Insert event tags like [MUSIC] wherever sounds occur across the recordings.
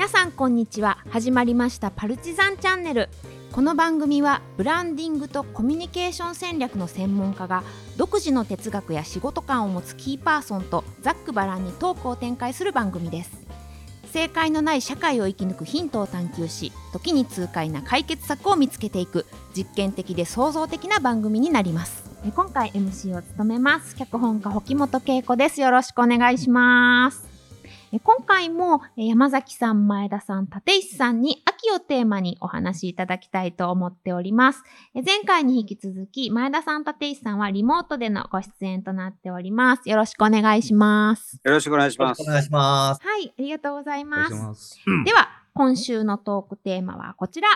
皆さんこんにちは。始まりましたパルチザンチャンネル。この番組はブランディングとコミュニケーション戦略の専門家が独自の哲学や仕事観を持つキーパーソンとざっくばらんにトークを展開する番組です。正解のない社会を生き抜くヒントを探求し時に痛快な解決策を見つけていく実験的で創造的な番組になります。今回 MC を務めます。脚本家保本恵子です。よろしくお願いします。今回も山崎さん、前田さん、立石さんに秋をテーマにお話しいただきたいと思っております。前回に引き続き、前田さん、立石さんはリモートでのご出演となっております。よろしくお願いします。よろしくお願いします。お願いします。はい、ありがとうございます。ますでは、今週のトークテーマはこちら。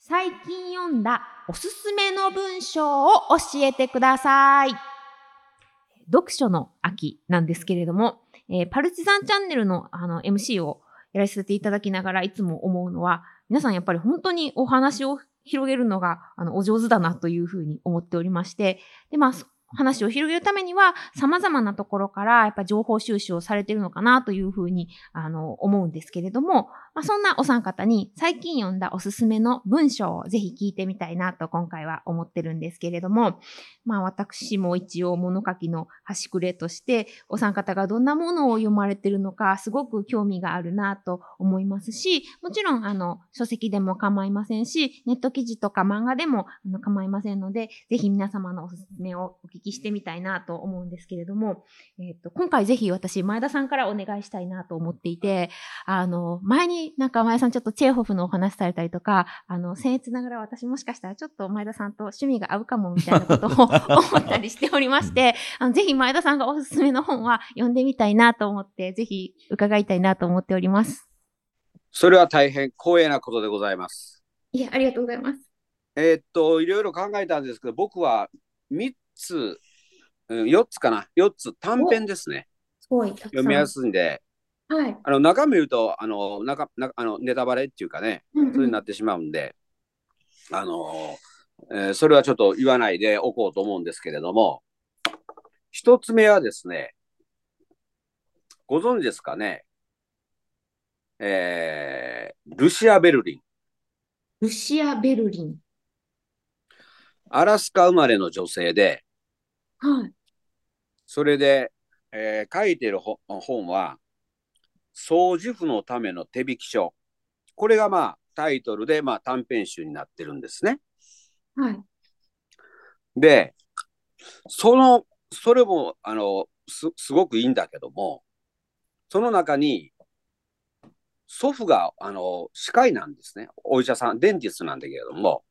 最近読んだおすすめの文章を教えてください。読書の秋なんですけれども、えー、パルチザンチャンネルのあの MC をやらせていただきながらいつも思うのは、皆さんやっぱり本当にお話を広げるのがあのお上手だなというふうに思っておりまして、で、まあ、話を広げるためには、様々なところからやっぱ情報収集をされているのかなというふうにあの思うんですけれども、まあ、そんなお三方に最近読んだおすすめの文章をぜひ聞いてみたいなと今回は思ってるんですけれども、まあ私も一応物書きの端くれとしてお三方がどんなものを読まれてるのかすごく興味があるなと思いますし、もちろんあの書籍でも構いませんし、ネット記事とか漫画でも構いませんので、ぜひ皆様のおすすめをお聞きしてみたいなと思うんですけれども、えっ、ー、と今回ぜひ私前田さんからお願いしたいなと思っていて、あの前になんか前さんちょっとチェーホフのお話されたりとか、あの、僭越ながら私もしかしたらちょっと前田さんと趣味が合うかもみたいなことを [LAUGHS] 思ったりしておりまして、あのぜひ前田さんがおすすめの本は読んでみたいなと思って、ぜひ伺いたいなと思っております。それは大変光栄なことでございます。いや、ありがとうございます。えー、っと、いろいろ考えたんですけど、僕は3つ、うん、4つかな、4つ短編ですね。すごい、読みやすいんで、はい、あの中身言うとあの中なあのネタバレっていうかね、うんうん、そうになってしまうんで、あのえー、それはちょっと言わないでおこうと思うんですけれども、一つ目はですね、ご存知ですかね、えー、ルシア・ベルリン。ルシア・ベルリン。アラスカ生まれの女性で、はい。それで、えー、書いてる本は、掃除婦のための手引き書。これがまあタイトルでまあ短編集になってるんですね。はい。で、その、それもあのすすごくいいんだけども、その中に祖父があの歯科医なんですね。お医者さん、デンティストなんだけれども、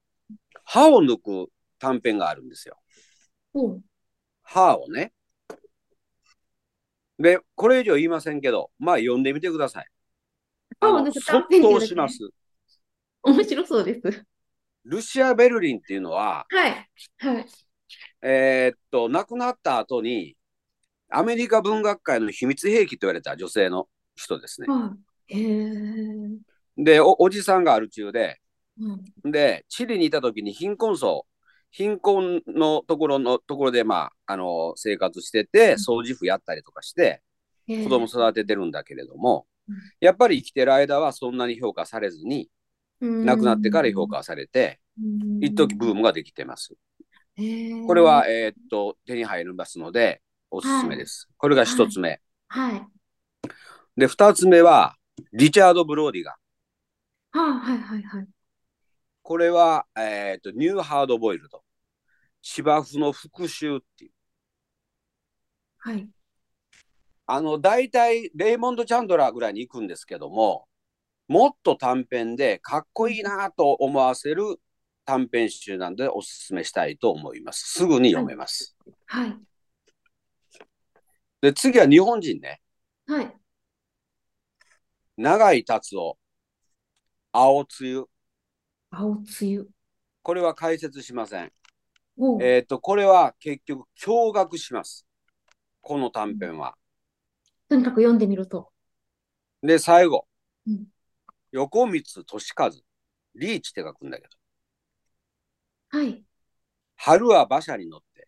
歯を抜く短編があるんですよ。うん、歯をね、で、これ以上言いませんけど、まあ読んでみてください。あの、即答します。面白そうです。ルシア・ベルリンっていうのは、はい。はい。えー、っと、亡くなった後に、アメリカ文学界の秘密兵器と言われた女性の人ですね。はい、へでお、おじさんがある中で、うん、で、チリにいた時に貧困層貧困のところのところで、まあ、あの生活してて掃除婦やったりとかして、子供育ててるんだけれども、やっぱり生きてる間はそんなに評価されずに、亡くなってから評価されて、一時ブームができてます。これは、えー、っと手に入りますのでおすすめです。はい、これが一つ目。はい。で、二つ目は、リチャード・ブローディが。はあ、はいはいはい。これは、えー、っと、ニューハードボイルド。芝生の復讐っていう。はい。あの、大体、レイモンド・チャンドラーぐらいに行くんですけども、もっと短編でかっこいいなと思わせる短編集なんでおすすめしたいと思います。すぐに読めます。はい。はい、で、次は日本人ね。はい。長井達夫、青梅雨。青梅雨。これは解説しません。えっ、ー、と、これは結局、驚愕します。この短編は。とにかく読んでみると。で、最後。うん、横光俊和。リーチって書くんだけど。はい。春は馬車に乗って。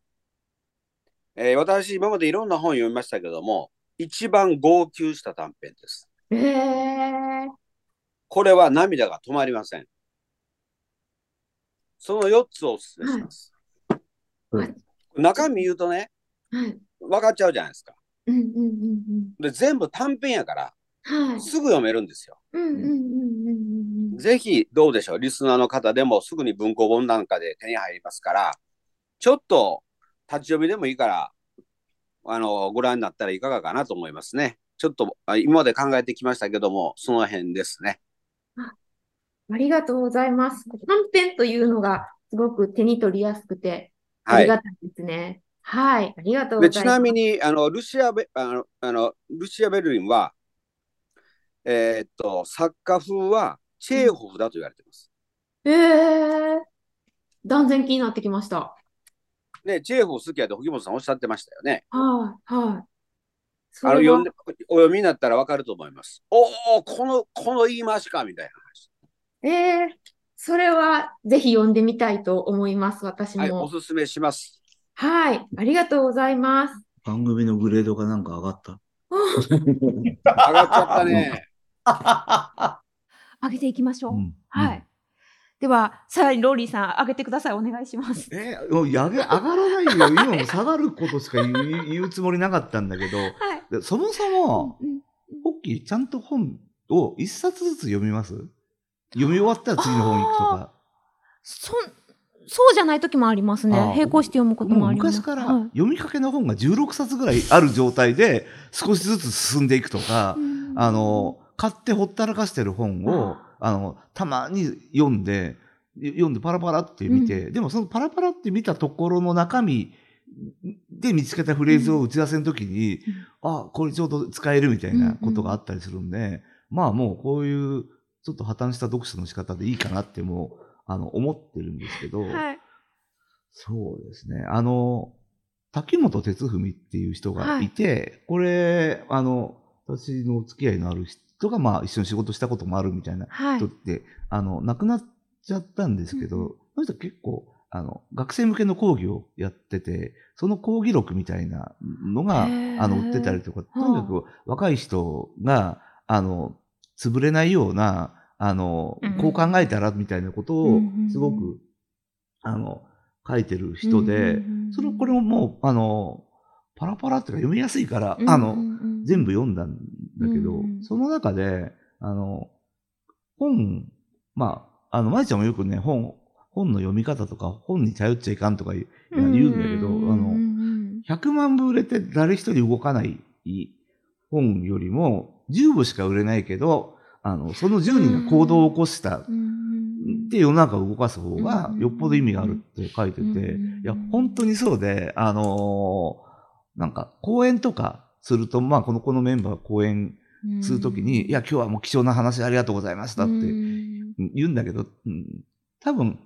えー、私、今までいろんな本読みましたけども、一番号泣した短編です。ええこれは涙が止まりません。その4つをお勧めします。はい中身言うとね、はい。分かっちゃうじゃないですか。うんうんうんで、全部短編やから、うん。はい。すぐ読めるんですよ。うんうんうんうんうんぜひ、どうでしょう。リスナーの方でもすぐに文庫本なんかで手に入りますから、ちょっと立ち読みでもいいから、あの、ご覧になったらいかがかなと思いますね。ちょっとあ今まで考えてきましたけども、その辺ですね。ありがとうございます。短編というのがすごく手に取りやすくて、あはい。りがたいですね。はい。ありがとうございます。なみに、あの、ルシアベ、あの、あのルシア・ベルリンは、えーっと、作家風はチェーホフだと言われています。ええ断然気になってきました。ね、チェーホフ好きやと藤本さんおっしゃってましたよね。はい、はい。そあの、読んで、お読みになったらわかると思います。おお、この、この言い回しか、みたいな話。ええそれはぜひ読んでみたいと思います、私はい、も。おすすめします。はい、ありがとうございます。番組のグレードがなんか上がった？上がっちゃったね。[LAUGHS] 上げていきましょう。うんはい。では、さらにローリーさん、上げてください。お願いします。えもうやげ上がらないよ。今も下がることしか言う言うつもりなかったんだけど、はい。でそもそも、うんポッキーちゃんと本を一冊ずつ読みます？読み終わったら次の本行くとか。そそうじゃない時もありますね。並行して読むこともあります。昔からはい。読みかけの本が16冊ぐらいある状態で少しずつ進んでいくとか、うん。あの、買ってほったらかしてる本を、あの、たまに読んで、読んでパラパラって見て、でもそのパラパラって見たところの中身で見つけたフレーズを打ち合わせの時に、あ、これちょうど使えるみたいなことがあったりするんで、まあもうこういうちょっと破綻した読書の仕方でいいかなってもう、あの、思ってるんですけど、はい。そうですね。あの、滝本哲文っていう人がいて、これ、あの、私のお付き合いのある人が、まあ、一緒に仕事したこともあるみたいなはい人っ。て、あの、亡くなっちゃったんですけど、うんこの人結構、あの、学生向けの講義をやってて、その講義録みたいなのが、あの、売ってたりとか、とにかく若い人が、あの、潰れないような、あのうん、こう考えたらみたいなことをすごく、あの、書いてる人で、それ、これももう、あの、パラパラっていうか読みやすいから、うんあの、全部読んだんだけど、その中で、あの、本、まあ、あの、まいちゃんもよくね、本、本の読み方とか、本に頼っちゃいかんとか言う言うんだけど、あの、100万部売れて誰一人動かない本よりも、10部しか売れないけど、あの、その10人が行動を起こしたっうんて世の中を動かす方がうんよっぽど意味があるって書いてて、うんいや、本当にそうで、あのーなんか、講演とかすると、まあ、この、このメンバー講演するときに、いや、今日はもう貴重な話ありがとうございましたってうん。言うんだけど、うん、多分、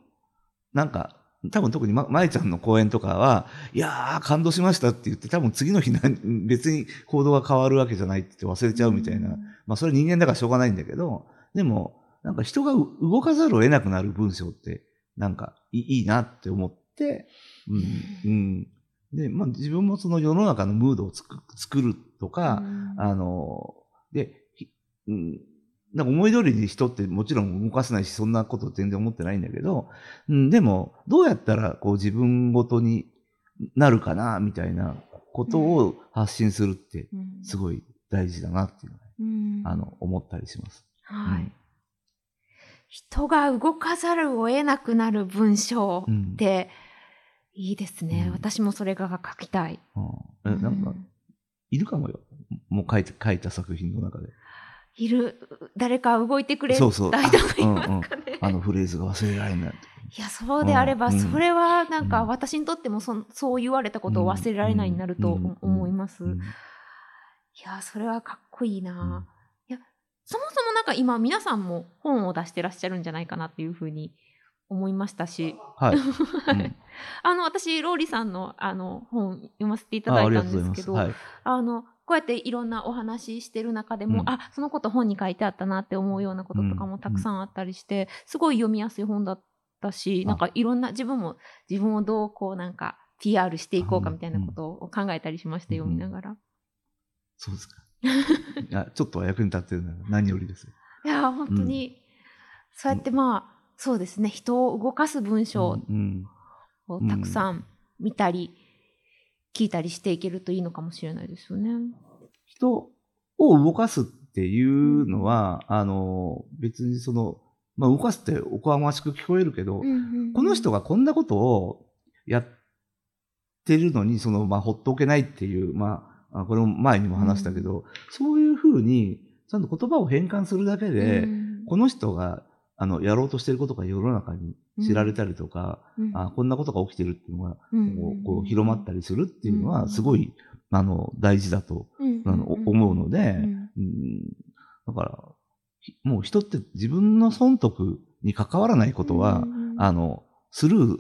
なんか、多分特にま、まえちゃんの講演とかは、いやー、感動しましたって言って、多分次の日な [LAUGHS] 別に行動が変わるわけじゃないって言って忘れちゃうみたいな。まあ、それ人間だからしょうがないんだけど、でも、なんか人がう動かざるを得なくなる文章って、なんかいいなって思って、うん、うん。で、まあ自分もその世の中のムードを作るとか、あの、で、ひうん、なんか思い通りに人ってもちろん動かせないし、そんなこと全然思ってないんだけど、うん、でも、どうやったらこう自分ごとになるかな、みたいなことを発信するって、うんすごい大事だなっていうのは、うんあの、思ったりします。はい。人が動かざるを得なくなる文章うん。っていいですね。うん私もそれが書きたい。うんえなんかう、んいるかもよ。もう書いて、書いた作品の中で。いる、誰か動いてくれたそうそいますかね。あのフレーズが忘れられない。いや、そうであれば、うんそれはなんかうん私にとってもそそう言われたことを忘れられないになるとうん思います。うんいや、それはかっこいいな。いや、そもそもなんか今皆さんも本を出してらっしゃるんじゃないかなっていうふうに思いましたし、はい。[LAUGHS] はいあの、私、ローリさんのあの本読ませていただいたんですけど、うございます。はい。あの、こうやっていろんなお話ししてる中でも、うん。あ、そのこと本に書いてあったなって思うようなこととかもたくさんあったりして、すごい読みやすい本だったし、あなんかいろんな自分も自分をどうこうなんか PR していこうかみたいなことを考えたりしました、うん読みながら。そうですか。いやちょっとは役に立ってるなら何よりです。いや本当に、そうやってまあそうですね。人を動かす文章うん。をたくさん見たり、聞いたりしていけるといいのかもしれないですよね。人を動かすっていうのは、あの、別にその、まあ、動かすっておこがましく聞こえるけど、この人がこんなことをやってるのに、その、まあ、ほっとけないっていう、まあ、あこれも前にも話したけど、そういうふうに、ちゃんと言葉を変換するだけで、この人が、あの、やろうとしてることが世の中に知られたりとか、あこんなことが起きてるっていうのが、こうこう広まったりするっていうのは、すごい、あの、大事だと、あの思うので、うん。だから、ひもう人って自分の損得に関わらないことは、あの、スルー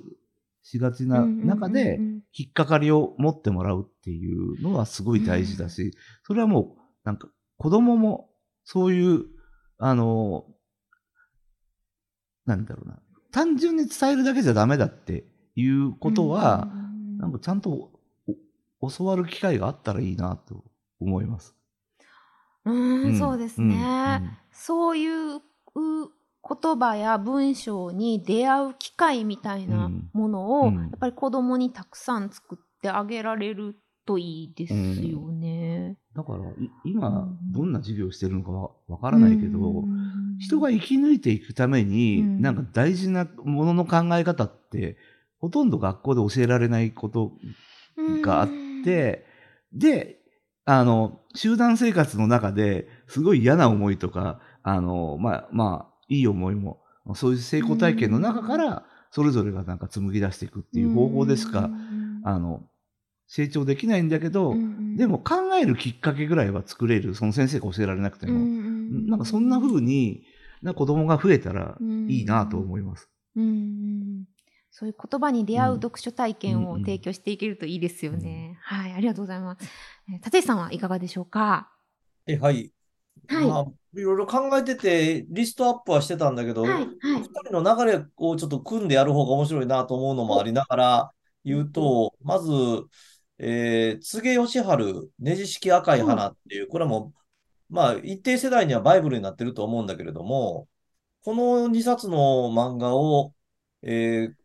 しがちな中で、引っかかりを持ってもらうっていうのはすごい大事だし、それはもう、なんか、子供もそういう、あの、なんだろうな、単純に伝えるだけじゃダメだっていうことは、なんかちゃんとお教わる機会があったらいいなと思います。うん、うんそうですうんね。そういうう言葉や文章に出会う機会みたいなうんものを、うんやっぱり子供にたくさん作ってあげられるといいですよね。だから、い今うん、どんな授業をしてるのかわわからないけど、うん。人が生き抜いていくために、うん。なんか大事なものの考え方って、ほとんど学校で教えられないことがあって、で、あの、集団生活の中ですごい嫌な思いとか、あの、まあ、まあ、いい思いも、そういう成功体験の中から、それぞれがなんか紡ぎ出していくっていう方法でしか、あの、成長できないんだけど、でも考えるきっかけぐらいは作れる、その先生が教えられなくても。なんかそんな風に、な子供が増えたらいいなと思います。うんうんそういう言葉に出会う読書体験をうん提供していけるといいですよね。はい、ありがとうございます。えー立石さんはいかがでしょうか？え、はい。はいまあ、いろいろ考えてて、リストアップはしてたんだけど、はいはい二人の流れをちょっと組んでやる方が面白いなと思うのもありながら言うと、まず、えー、柘義治、ネジ式赤い花っていう、これはもう、まあ、一定世代にはバイブルになってると思うんだけれども、この2冊の漫画を、えー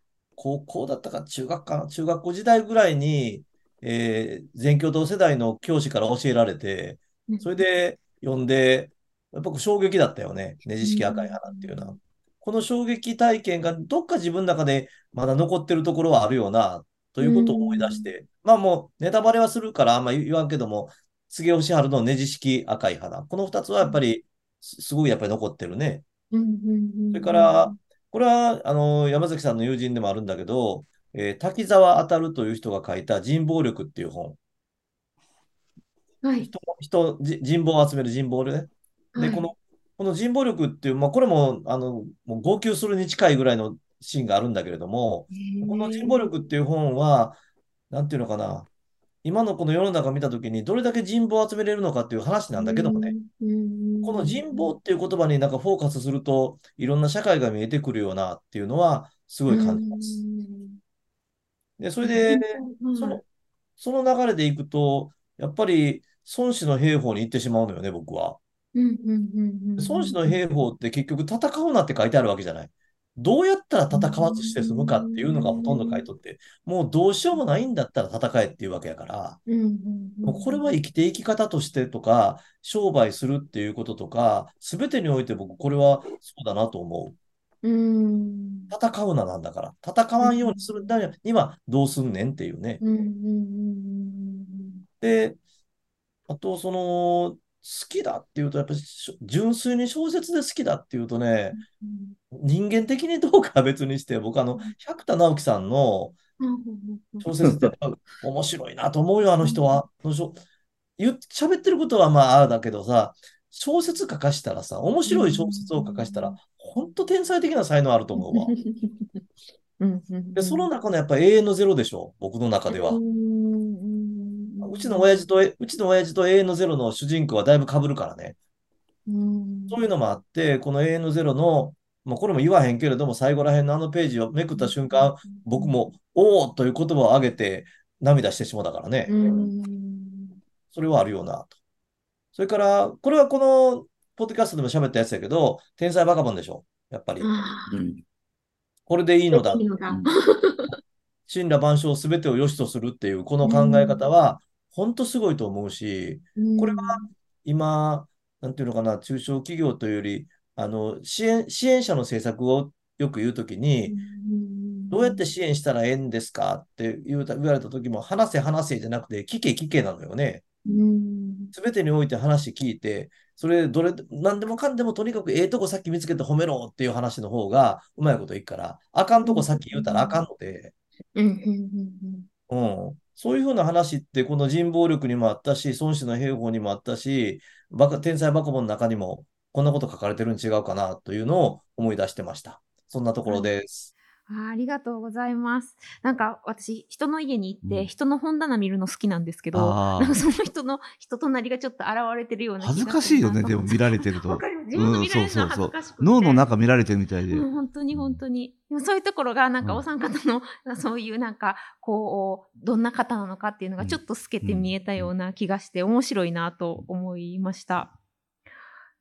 高校だったか中学かな？中学校時代ぐらいに、えー全教頭世代の教師から教えられて、それで読んで、やっぱ衝撃だったよね。ネジ式赤い花っていうのは。この衝撃体験がどっか自分の中でまだ残ってるところはあるよな、ということを思い出して。まあもうネタバレはするからあんま言わんけども、柘義治のネジ式赤い花。この二つはやっぱりすすごいやっぱり残ってるね。それから、これはあの山崎さんの友人でもあるんだけど、えー滝沢当という人が書いた人望力っていう本。はい、人、人、じ人望を集める人望力ね。で、はいこの、この人望力っていう、まあ、これも、あの、もう号泣するに近いぐらいのシーンがあるんだけれども、この人望力っていう本は、なんていうのかな、今のこの世の中を見たときに、どれだけ人望を集めれるのかっていう話なんだけどもね、この人望っていう言葉になんかフォーカスすると、いろんな社会が見えてくるよなっていうのは、すごい感じます。で、それで、その、その流れでいくと、やっぱり孫子の兵法に行ってしまうのよね、僕は。孫子の兵法って結局戦うなって書いてあるわけじゃない。どうやったら戦わずして済むかっていうのがほとんど書いとって、もうどうしようもないんだったら戦えっていうわけやから、もうこれは生きていき方としてとか、商売するっていうこととか、すべてにおいて僕これはそうだなと思う。戦うななんだから、戦わんようにするためにはどうすんねんっていうね。で、あと、その、好きだっていうと、やっぱり純粋に小説で好きだっていうとね、人間的にどうかは別にして、僕、あの、百田直樹さんの小説って面白いなと思うよ、あの人は。あのしょ喋ってることはまあああだけどさ、小説書かしたらさ、面白い小説を書かしたら、本当天才的な才能あると思うわ。[LAUGHS] で、その中のやっぱ永遠のゼロでしょ、僕の中では。うちの親父と、うちの親父と永遠のゼロの主人公はだいぶ被るからね。そういうのもあって、この永遠のゼロの、まあ、これも言わへんけれども、最後らへんのあのページをめくった瞬間、僕も、おおという言葉を上げて涙してしまったからね。それはあるよなと。それから、これはこの、ポッドキャストでも喋ったやつやけど、天才バカボンでしょ？やっぱり。あうん。これでいいのだ [LAUGHS] 神羅万象すべてを良しとするっていうこの考え方は、本当すごいと思うし、これは今、なんていうのかな、中小企業というより、あの、支援、支援者の政策をよく言うときに、どうやって支援したらええんですかって言われたときも、話せ話せじゃなくて、聞け聞けなのよね。うん。すべてにおいて話聞いて、それ、どれ、何でもかんでもとにかくええとこさっき見つけて褒めろっていう話の方がうまいこといくから、あかんとこさっき言うたらあかんので、うん。そういうふうな話って、この人暴力にもあったし、孫子の兵法にもあったし、バカ、天才バカボンの中にも、こんなこと書かれてるに違うかなというのを思い出してました。そんなところです。あーありがとうございます。なんか私、人の家に行って、うん人の本棚見るの好きなんですけど、なんかその人の人となりがちょっと現れてるような恥ずかしいよね、でも見られてるわと。自分の見られるのは恥ずかしくて、脳の中見られてるみたいで。うん、本当に本当に。でもそういうところが、なんかうんお三方の、そういうなんか、こう、どんな方なのかっていうのがちょっと透けて見えたような気がして、面白いなと思いました。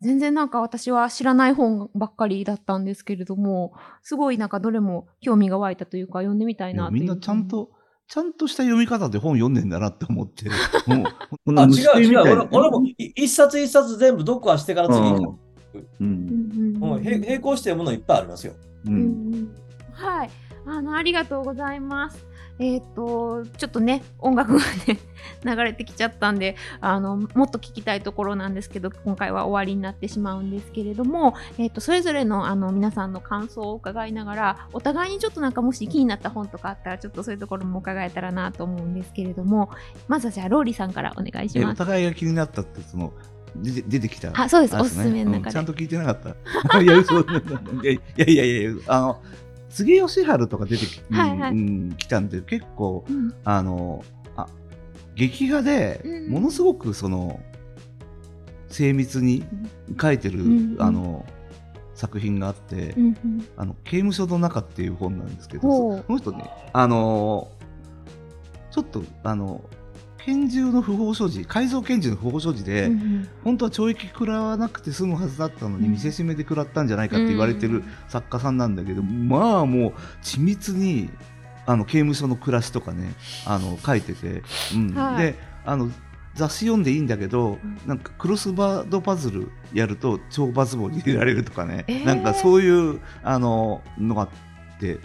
全然なんか私は知らない本ばっかりだったんですけれども、すごいなんかどれも興味が湧いたというか、読んでみたいなといういやみんなちゃんと、ちゃんとした読み方で本読んでんだなって思って。[LAUGHS] もう、こんあ、な違う違う。な俺俺もい一冊一冊全部読破してから次に書く。う。うんんうんうん、へ並行して読むのいっぱいありますよ。う。うんんはい。あの、ありがとうございます。えっ、と、ちょっとね、音楽がね、[LAUGHS] 流れてきちゃったんで、あの、もっと聞きたいところなんですけど、今回は終わりになってしまうんですけれども、えっ、と、それぞれの、あの、皆さんの感想を伺いながら、お互いにちょっとなんかもし気になった本とかあったら、ちょっとそういうところも伺えたらなと思うんですけれども、まずはじゃあ、ローリーさんからお願いします。互いが気になったって、その、出て出てきた。あそうですおすすめの中でうんちゃんと聞いてなかった。[LAUGHS] [LAUGHS] いやいやいや、あの、杉義治とか出てき,、うん、来たんで、結構、うん。あの、あ、劇画でうん、ものすごくその、精密に書いてる、うんあの、作品があって、あの、刑務所の中っていう本なんですけど、そこの人ね、あの、ちょっと、あの、拳銃の不法所持、改造拳銃の不法所持で、うん本当は懲役食らわなくて済むはずだったのに、うん。見せしめで食らったんじゃないかって言われてる作家さんなんだけど、まあもう緻密にあの刑務所の暮らしとかねあの書いてて、うん。はい。であの雑誌読んでいいんだけど、ん。なんかクロスバードパズルやると懲罰棒に入れられるとかね、えー。なんかそういうあののがあって、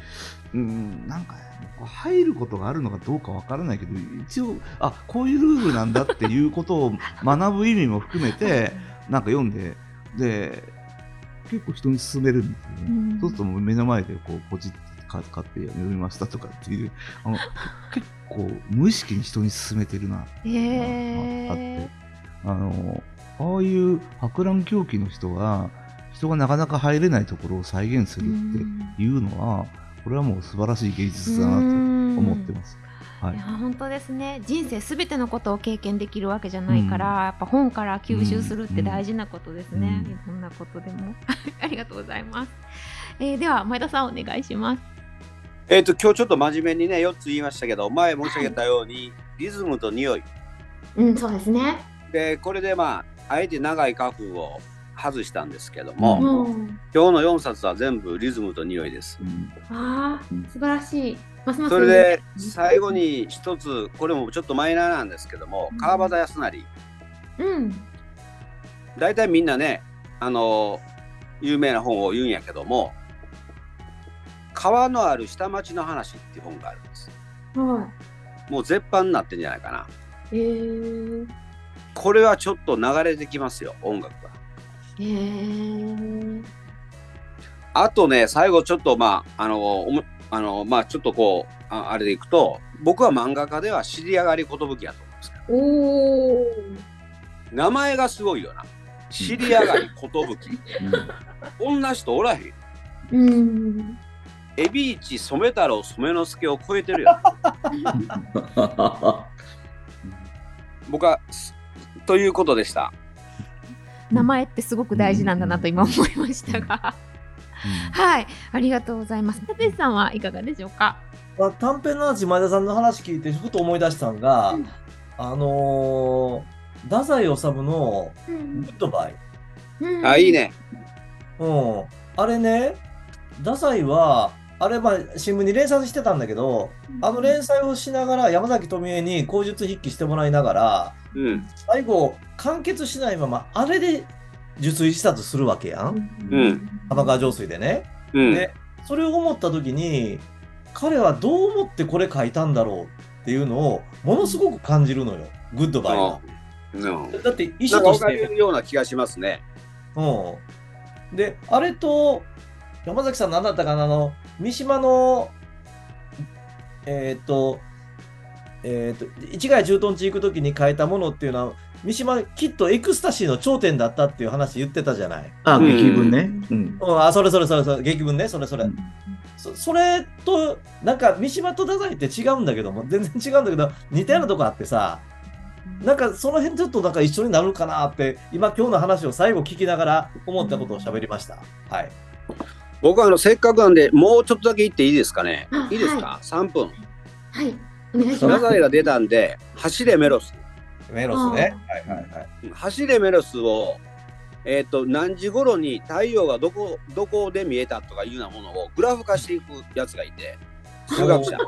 うん、なんか入ることがあるのかどうかわからないけど一応あこういうルールなんだっていうことを学ぶ意味も含めてなんか読んでで結構人に勧めるんですよね。うん。そうするともう目の前でこうポチって買って読みましたとかっていうあの結構無意識に人に勧めてるな。ってへあって。ーあのああいう博覧狂気の人が人がなかなか入れないところを再現するっていうのはこれはもう素晴らしい芸術だなと思ってます。はい。いや本当ですね。人生すべてのことを経験できるわけじゃないから、やっぱ本から吸収するって大事なことですね、うん。いろんなことでも。[LAUGHS] ありがとうございます、えーでは前田さんお願いします。えっ、と、今日ちょっと真面目にね、4つ言いましたけど、前申し上げたように、リズムと匂い。うんそうですね。で、これでまあ、あえて長い花粉を外したんですけども、うん今日の4冊は全部リズムと匂いです。あー素晴らしいますますそれで最後に一つ、これもちょっとマイナーなんですけどもうん、川端康成。うん大体みんなね、あの、有名な本を言うんやけども、川のある下町の話っていう本があるんです。はもう絶版になってんじゃないかな。いえー、これはちょっと流れてきますよ、音楽が。えー、あとね、最後ちょっとまあ、あの、あの、まあちょっとこう、ああれでいくと、僕は漫画家では知り上がり寿やと思うんですけど、おー名前がすごいよな。知り上がり寿。こんな人おらへん。うんエビイチ染太郎染之助を超えてるよ。[LAUGHS] 僕は、すということでした。名前ってすごく大事なんだなと今思いましたが、はいありがとうございます立石さんはいかがでしょうか？まあ、短編の話、前田さんの話聞いて、ふと思い出したのが、うんあのー太宰治のうグんッドバイ。うんあ、いい。ね。うん。あれね、太宰は、あれ、まあ、新聞に連載してたんだけど、あの連載をしながら、山崎富恵に口述筆記してもらいながら、うん。最後、完結しないまま、あれで受水したとするわけやん。うん玉川上水でね。うん。で、それを思った時に、彼はどう思ってこれ書いたんだろうっていうのを、ものすごく感じるのよ。グッドバイは。うん。だって、医なんか分か師として。るような気がしますね。うん。で、あれと、山崎さん何だったかな、あの、三島の、えーっと、えーっと、市ヶ谷駐屯地行くときに変えたものっていうのは、三島きっとエクスタシーの頂点だったっていう話言ってたじゃない。あ、うん劇文ね。うん。うん、あ、それそれそれそれ、劇文ね、それそれ。うんそそれと、なんか三島と太宰って違うんだけども、全然違うんだけど、似たようなとこあってさ、なんかその辺ちょっとなんか一緒になるかなって、今今日の話を最後聞きながら思ったことを喋りました。はい。僕はあのせっかくなんで、もうちょっとだけ言っていいですかね？あ。いいですか、?3 分。はい。お願いします。が出たんで、走れメロス。メロスね。はいはいはい。走れメロスを、えっ、と、何時頃に太陽がどこ、どこで見えたとかいうようなものをグラフ化していくやつがいて、数学者。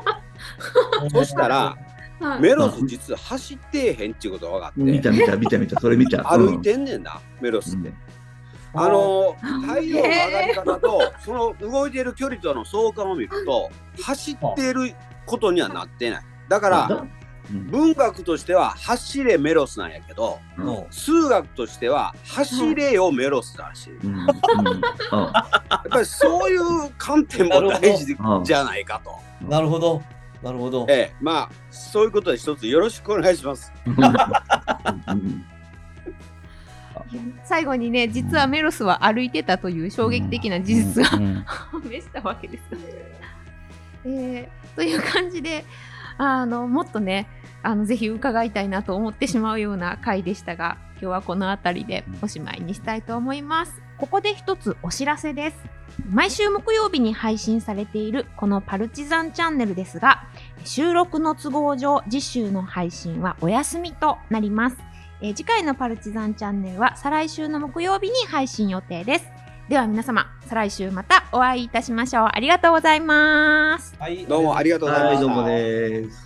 [LAUGHS] そしたら、はいメロス実は走ってへんっていうことが分かって、見た見た見た見た、それ見た。歩いてんねんな、メロスって。あの太陽の上がり方とその動いている距離との相関を見ると走っていることにはなってない。だからうん。文学としては走れメロスなんやけど数学としては走れよメロスだしやっぱりそういう観点も大事あじゃないかと。なるほど。なるほど。ええ。まあそういうことで一つよろしくお願いします。うん最後にね、実はメロスは歩いてたという衝撃的な事実がうん [LAUGHS] 判明したわけです。えーという感じで、あのもっとね、あのぜひ伺いたいなと思ってしまうような回でしたが、今日はこの辺りでおしまいにしたいと思います。ここで一つお知らせです。毎週木曜日に配信されているこのパルチザンチャンネルですが、収録の都合上、次週の配信はお休みとなります。えー次回のパルチザンチャンネルは再来週の木曜日に配信予定です。では皆様、再来週またお会いいたしましょう。ありがとうございます。はいどうもありがとうございましたはい、どうもです。